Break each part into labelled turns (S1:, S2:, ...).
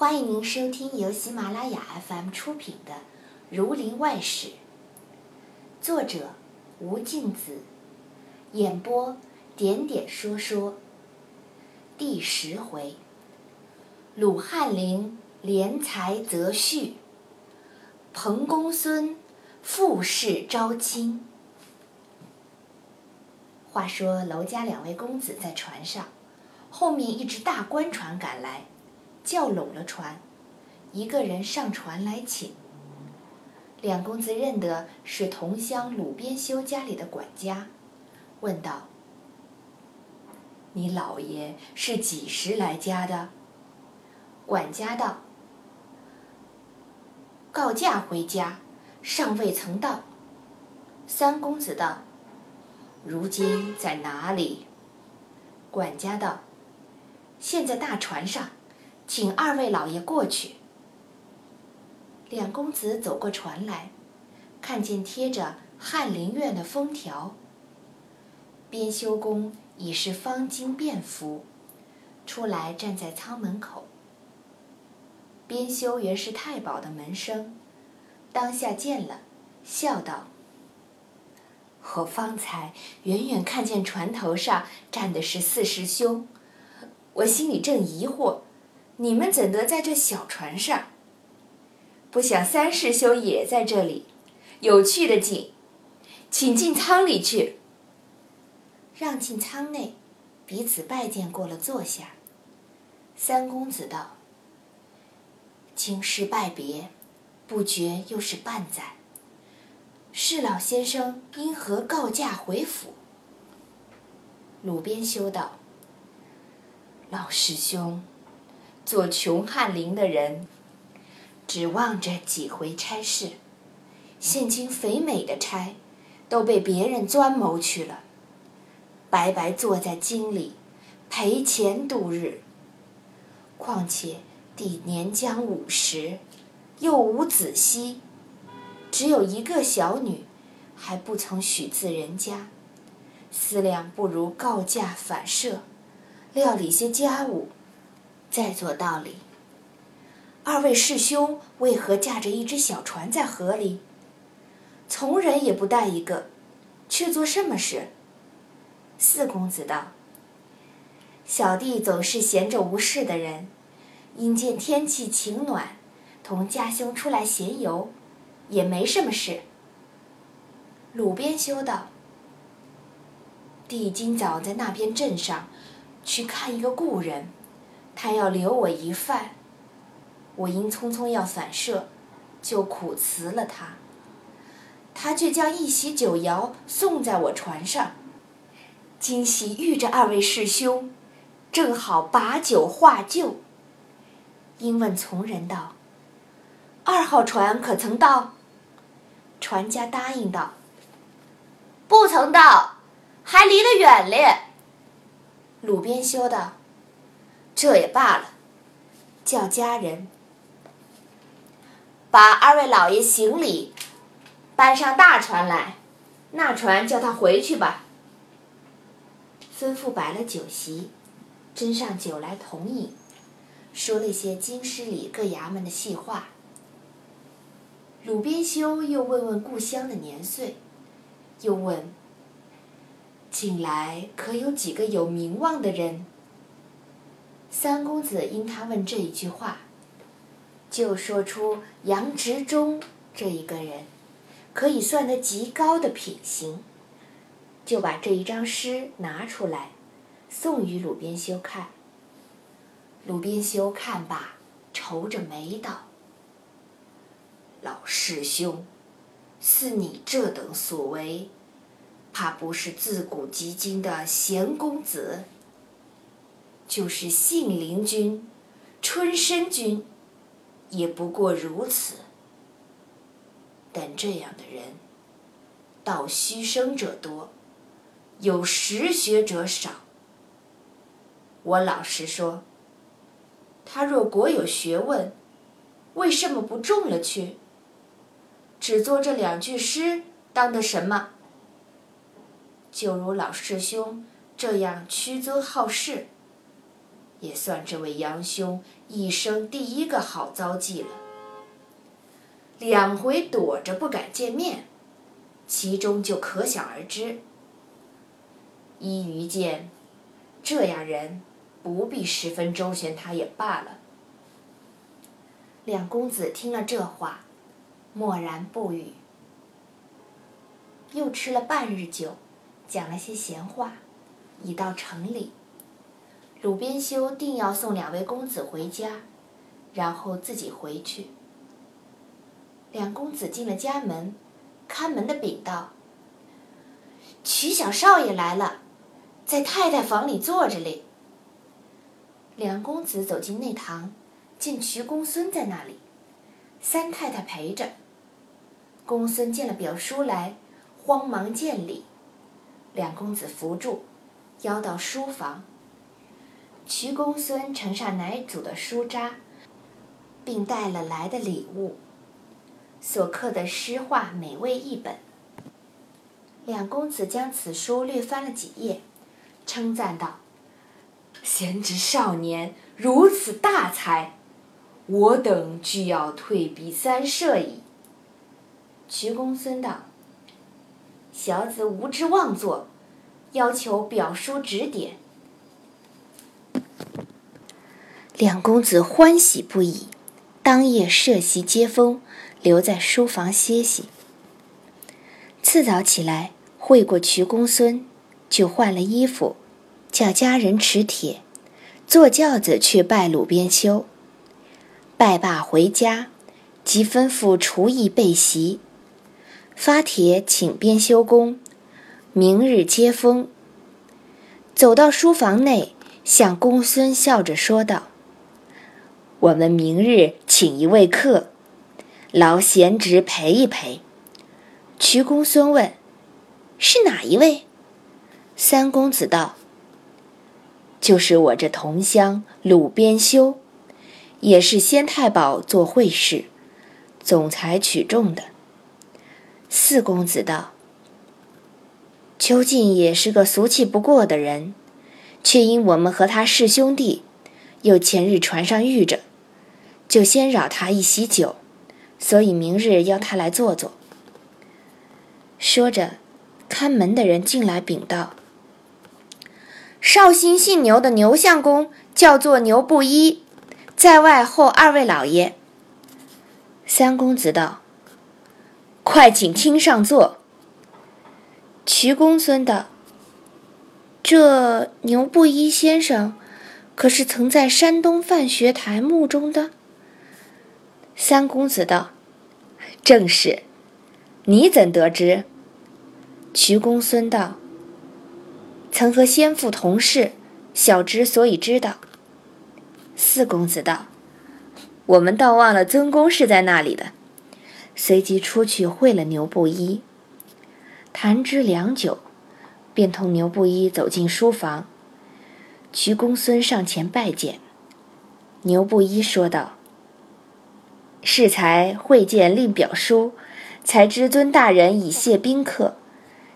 S1: 欢迎您收听由喜马拉雅 FM 出品的《儒林外史》，作者吴敬梓，演播点点说说。第十回，鲁汉陵怜才择婿，彭公孙复世招亲。话说娄家两位公子在船上，后面一只大官船赶来。叫拢了船，一个人上船来请。两公子认得是同乡鲁边修家里的管家，问道：“你老爷是几时来家的？”管家道：“告假回家，尚未曾到。”三公子道：“如今在哪里？”管家道：“现在大船上。”请二位老爷过去。两公子走过船来，看见贴着翰林院的封条。编修公已是方巾便服，出来站在舱门口。编修原是太保的门生，当下见了，笑道：“我方才远远看见船头上站的是四师兄，我心里正疑惑。”你们怎得在这小船上？不想三师兄也在这里，有趣的紧，请进舱里去。让进舱内，彼此拜见过了，坐下。三公子道：“京师拜别，不觉又是半载。是老先生因何告假回府？”鲁边修道：“老师兄。”做穷翰林的人，指望着几回差事，现今肥美的差，都被别人钻谋去了，白白坐在京里，赔钱度日。况且弟年将五十，又无子息，只有一个小女，还不曾许自人家，思量不如告假返社，料理些家务。再做道理。二位师兄为何驾着一只小船在河里？从人也不带一个，去做什么事？四公子道：“小弟总是闲着无事的人，因见天气晴暖，同家兄出来闲游，也没什么事。”鲁边修道：“弟今早在那边镇上，去看一个故人。”他要留我一饭，我因匆匆要返社，就苦辞了他。他却将一席酒肴送在我船上。今夕遇着二位师兄，正好把酒话旧。因问从人道：“二号船可曾到？”船家答应道：“不曾到，还离得远哩。”鲁边修道。这也罢了，叫家人把二位老爷行李搬上大船来，那船叫他回去吧。吩咐摆了酒席，斟上酒来同饮，说了些京师里各衙门的细话。鲁边修又问问故乡的年岁，又问近来可有几个有名望的人。三公子因他问这一句话，就说出杨执中这一个人，可以算得极高的品行，就把这一张诗拿出来，送与鲁边修看。鲁边修看罢，愁着眉道：“老师兄，似你这等所为，怕不是自古及今的贤公子。”就是信陵君、春申君，也不过如此。但这样的人，道虚生者多，有实学者少。我老实说，他若果有学问，为什么不中了去？只做这两句诗，当得什么？就如老师兄这样屈尊好事。也算这位杨兄一生第一个好遭际了。两回躲着不敢见面，其中就可想而知。依于见，这样人不必十分周旋他也罢了。两公子听了这话，默然不语。又吃了半日酒，讲了些闲话，已到城里。鲁边修定要送两位公子回家，然后自己回去。两公子进了家门，看门的禀道：“曲小少爷来了，在太太房里坐着哩。”两公子走进内堂，见瞿公孙在那里，三太太陪着。公孙见了表叔来，慌忙见礼，两公子扶住，邀到书房。瞿公孙呈上奶祖的书札，并带了来的礼物，所刻的诗画每位一本。两公子将此书略翻了几页，称赞道：“贤侄少年如此大才，我等俱要退避三舍矣。”瞿公孙道：“小子无知妄作，要求表叔指点。”两公子欢喜不已，当夜设席接风，留在书房歇息。次早起来会过瞿公孙，就换了衣服，叫家人持帖，坐轿子去拜鲁边修。拜罢回家，即吩咐厨艺备席，发帖请边修公，明日接风。走到书房内，向公孙笑着说道。我们明日请一位客，劳贤侄陪一陪。瞿公孙问：“是哪一位？”三公子道：“就是我这同乡鲁边修，也是先太保做会试，总裁取中的。”四公子道：“究竟也是个俗气不过的人，却因我们和他是兄弟，又前日船上遇着。”就先扰他一席酒，所以明日邀他来坐坐。说着，看门的人进来禀道：“绍兴姓牛的牛相公叫做牛布衣，在外候二位老爷。”三公子道：“快请厅上坐。”瞿公孙道：“这牛布衣先生，可是曾在山东范学台墓中的？”三公子道：“正是，你怎得知？”徐公孙道：“曾和先父同事，小侄所以知道。”四公子道：“我们倒忘了尊公是在那里的。”随即出去会了牛布衣，谈之良久，便同牛布衣走进书房。徐公孙上前拜见，牛布衣说道。适才会见令表叔，才知尊大人已谢宾客，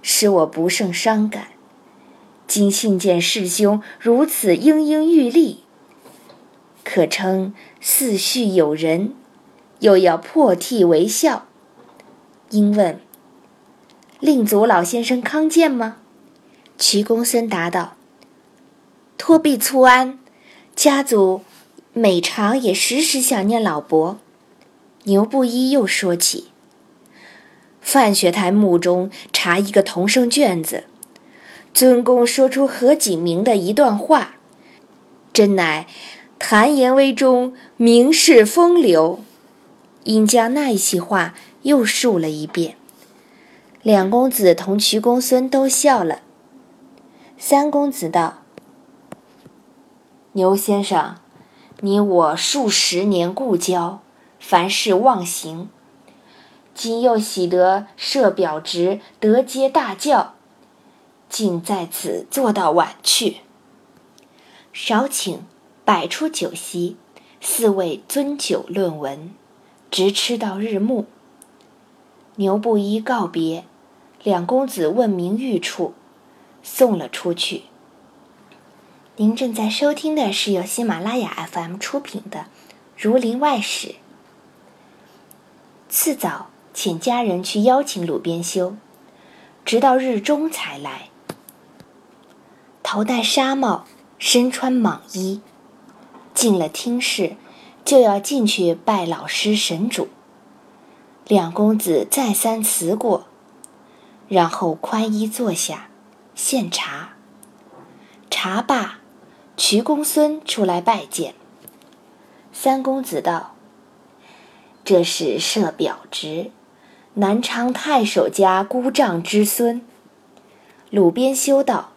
S1: 使我不胜伤感。今幸见师兄如此英英玉立，可称四婿友人，又要破涕为笑。应问：令祖老先生康健吗？瞿公孙答道：托庇粗安，家族每常也时时想念老伯。牛布衣又说起，范学台墓中查一个童生卷子，尊公说出何景明的一段话，真乃谭延威中名士风流。因将那一席话又述了一遍，两公子同瞿公孙都笑了。三公子道：“牛先生，你我数十年故交。”凡事忘形，今又喜得设表侄得接大教，竟在此坐到晚去。少请，摆出酒席，四位尊酒论文，直吃到日暮。牛布衣告别，两公子问明御处，送了出去。您正在收听的是由喜马拉雅 FM 出品的《儒林外史》。次早，请家人去邀请鲁边修，直到日中才来。头戴纱帽，身穿蟒衣，进了厅室，就要进去拜老师神主。两公子再三辞过，然后宽衣坐下，献茶。茶罢。瞿公孙出来拜见。三公子道：“这是设表侄，南昌太守家姑丈之孙。”鲁边修道：“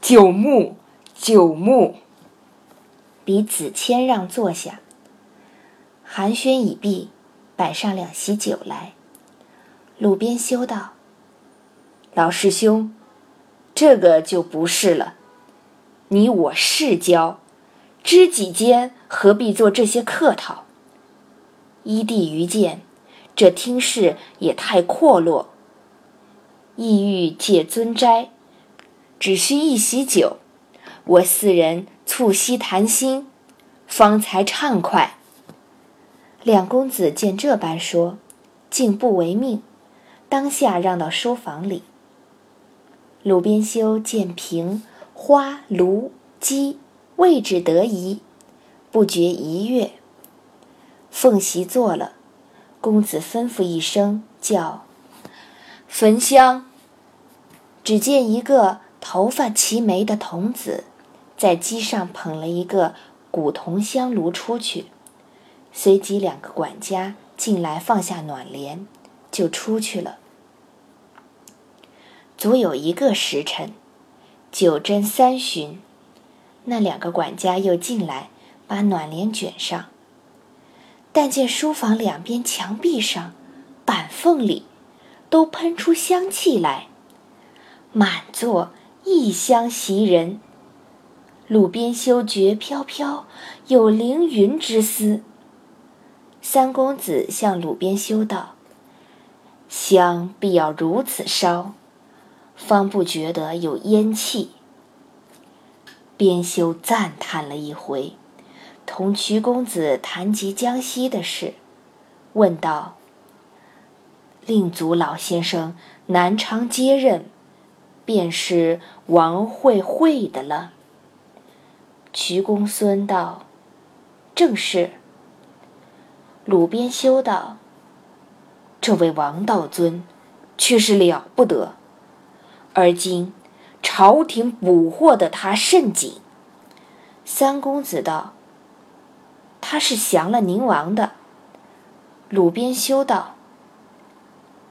S2: 久慕，久慕。”
S1: 比子谦让坐下。寒暄已毕，摆上两席酒来。鲁边修道：“
S2: 老师兄，这个就不是了。”你我世交，知己间何必做这些客套？依弟愚见，这厅室也太阔落。意欲借尊斋，只需一席酒，我四人促膝谈心，方才畅快。
S1: 两公子见这般说，竟不为命，当下让到书房里。鲁边修见平。花炉鸡位置得宜，不觉一跃。凤席坐了，公子吩咐一声，叫
S2: 焚香。
S1: 只见一个头发齐眉的童子，在机上捧了一个古铜香炉出去，随即两个管家进来放下暖帘，就出去了。足有一个时辰。九针三旬，那两个管家又进来，把暖帘卷上。但见书房两边墙壁上、板缝里，都喷出香气来，满座异香袭人。鲁边修觉飘飘，有凌云之思。三公子向鲁边修道：“香必要如此烧。”方不觉得有烟气。边修赞叹了一回，同瞿公子谈及江西的事，问道：“令祖老先生南昌接任，便是王会会的了。”瞿公孙道：“正是。”鲁边修道：“这位王道尊，却是了不得。”而今，朝廷捕获的他甚紧。三公子道：“他是降了宁王的。”鲁边修道：“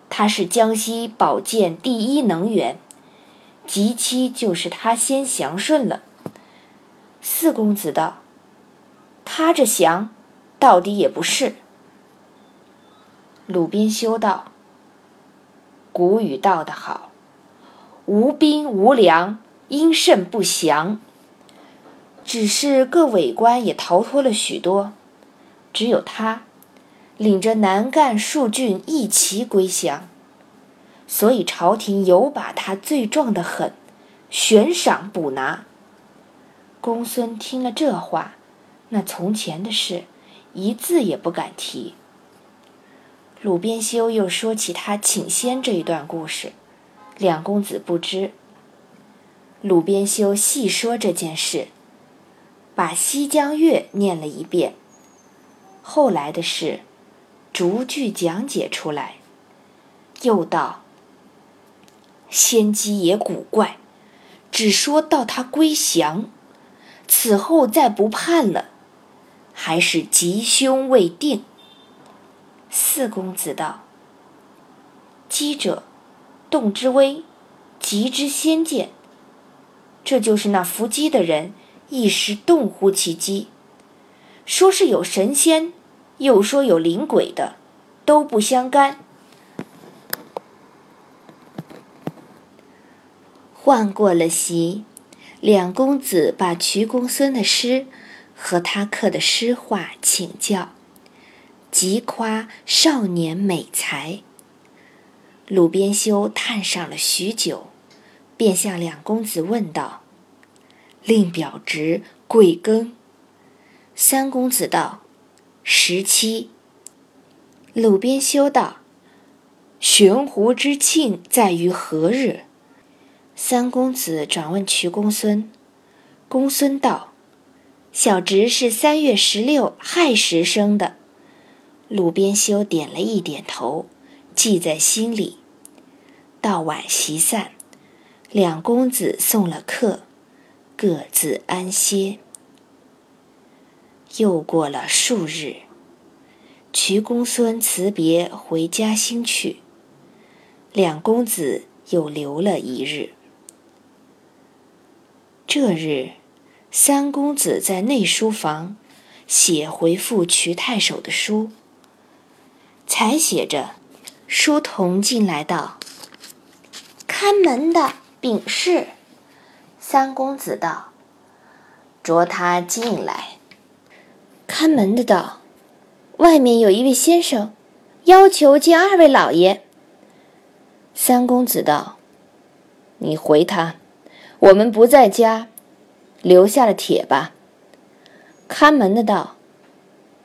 S1: 他是江西宝剑第一能员，及期就是他先降顺了。”四公子道：“他这降，到底也不是。”鲁边修道：“古语道得好。”无兵无粮，因甚不降？只是各伪官也逃脱了许多，只有他领着南赣数郡一齐归降，所以朝廷有把他罪状的很，悬赏捕拿。公孙听了这话，那从前的事一字也不敢提。鲁边修又说起他请仙这一段故事。两公子不知。鲁边修细说这件事，把《西江月》念了一遍。后来的事，逐句讲解出来。又道：“仙姬也古怪，只说到他归降，此后再不判了，还是吉凶未定。”四公子道：“姬者。”动之微，吉之先见。这就是那伏击的人一时动乎其机，说是有神仙，又说有灵鬼的，都不相干。换过了席，两公子把瞿公孙的诗和他刻的诗画请教，极夸少年美才。鲁边修叹上了许久，便向两公子问道：“
S2: 令表侄贵庚。三公子道：“十七。”鲁边修道：“悬壶之庆在于何日？”三公子转问瞿公孙，公孙道：“小侄是三月十六亥时生的。”鲁边修点了一点头，记在心里。到晚席散，两公子送了客，各自安歇。又过了数日，瞿公孙辞别回家兴去，两公子又留了一日。这日，三公子在内书房写回复瞿太守的书。才写着，书童进来道：“看门的禀事。”三公子道：“着他进来。”看门的道：“外面有一位先生，要求见二位老爷。”三公子道：“你回他，我们不在家，留下了帖吧。”看门的道：“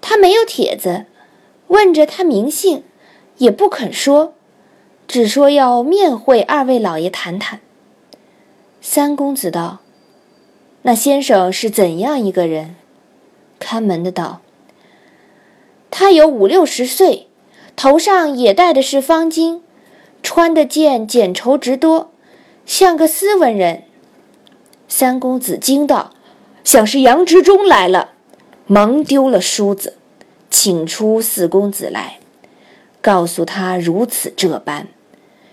S2: 他没有帖子。”问着他名姓，也不肯说，只说要面会二位老爷谈谈。三公子道：“那先生是怎样一个人？”看门的道：“他有五六十岁，头上也戴的是方巾，穿的件剪绸直多，像个斯文人。”三公子惊道：“想是杨执中来了！”忙丢了梳子。请出四公子来，告诉他如此这般，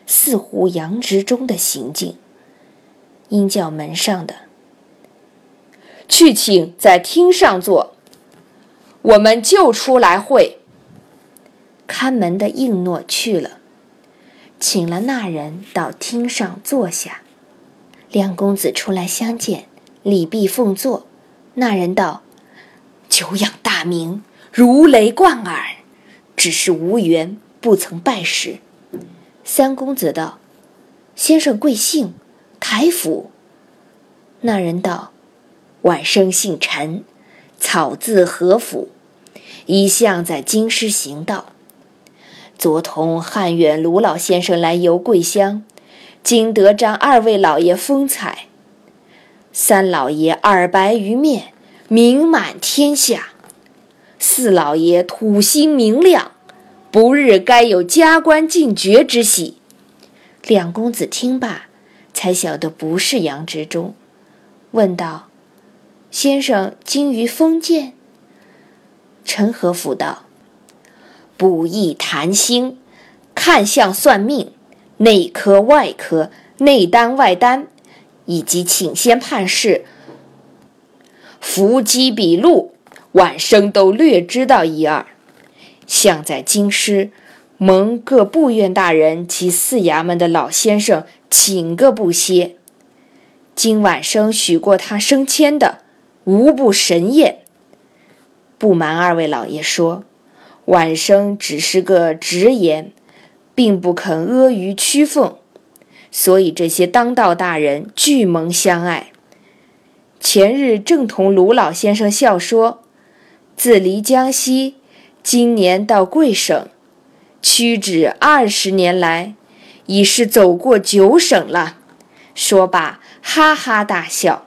S2: 似乎杨执中的行径。应叫门上的去请在厅上坐，我们就出来会。看门的应诺去了，请了那人到厅上坐下。两公子出来相见，礼毕奉坐。那人道：“久仰大名。”如雷贯耳，只是无缘，不曾拜师。三公子道：“先生贵姓？台府。”那人道：“晚生姓陈，草字何府，一向在京师行道。昨同汉远卢老先生来游桂乡，今得张二位老爷风采。三老爷耳白于面，名满天下。”四老爷土心明亮，不日该有加官进爵之喜。两公子听罢，才晓得不是杨执中，问道：“先生精于封建？”陈和甫道：“不易谈星，看相算命，内科外科，内丹外丹，以及请仙判事，伏击笔录。”晚生都略知道一二，像在京师，蒙各部院大人及四衙门的老先生请个不歇。今晚生许过他升迁的，无不神验。不瞒二位老爷说，晚生只是个直言，并不肯阿谀屈奉，所以这些当道大人俱蒙相爱。前日正同卢老先生笑说。自离江西，今年到贵省，屈指二十年来，已是走过九省了。说罢，哈哈大笑。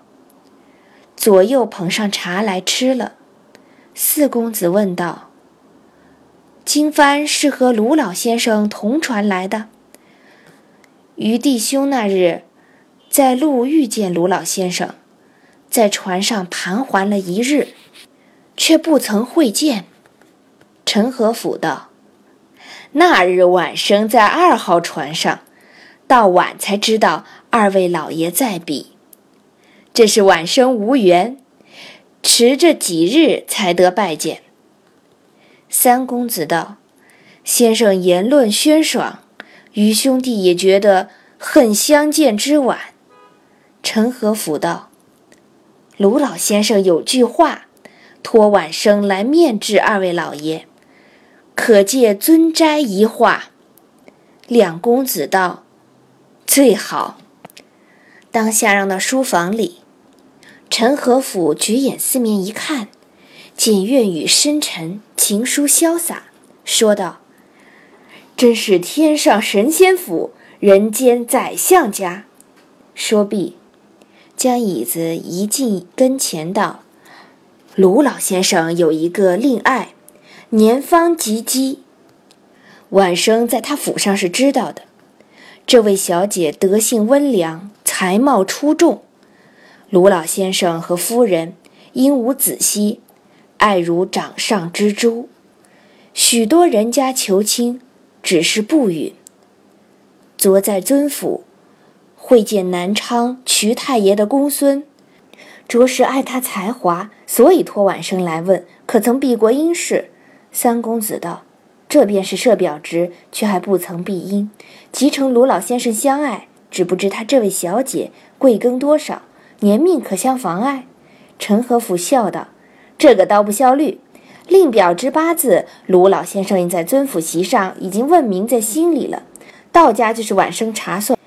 S2: 左右捧上茶来吃了。四公子问道：“金帆是和卢老先生同船来的？”余弟兄那日在路遇见卢老先生，在船上盘桓了一日。却不曾会见。陈和甫道：“那日晚生在二号船上，到晚才知道二位老爷在彼。这是晚生无缘，迟这几日才得拜见。”三公子道：“先生言论轩爽，余兄弟也觉得恨相见之晚。”陈和甫道：“卢老先生有句话。”托晚生来面致二位老爷，可借尊斋一画。两公子道：“最好。”当下让到书房里，陈和甫举眼四面一看，见愿语深沉，情书潇洒，说道：“真是天上神仙府，人间宰相家。”说毕，将椅子移近跟前，道：“卢老先生有一个令爱，年方及笄。晚生在他府上是知道的。这位小姐德性温良，才貌出众。卢老先生和夫人因无子息，爱如掌上之珠。许多人家求亲，只是不允。昨在尊府会见南昌瞿太爷的公孙，着实爱他才华，所以托晚生来问，可曾避过阴事？三公子道。这便是设表侄，却还不曾避阴，即承卢老先生相爱，只不知他这位小姐贵庚多少，年命可相妨碍？陈和甫笑道：“这个倒不效虑。令表侄八字，卢老先生在尊府席上已经问明在心里了。道家就是晚生查算，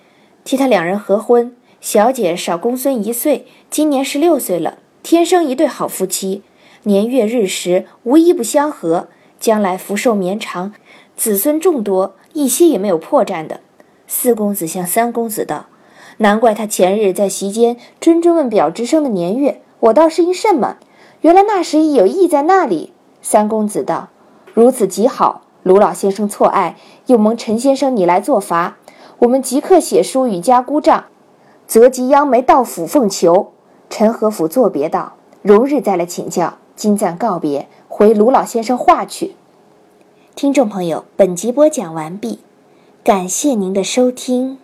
S2: 替他两人合婚。小姐少公孙一岁，今年十六岁了，天生一对好夫妻，年月日时无一不相合。”将来福寿绵长，子孙众多，一些也没有破绽的。四公子向三公子道：“难怪他前日在席间谆谆问表侄生的年月，我道是因甚么？原来那时已有意在那里。”三公子道：“如此极好。卢老先生错爱，又蒙陈先生你来作罚，我们即刻写书与家姑丈，择吉央媒到府奉求。”陈和甫作别道：“容日再来请教。金赞告别。”回卢老先生话去。听众朋友，本集播讲完毕，感谢您的收听。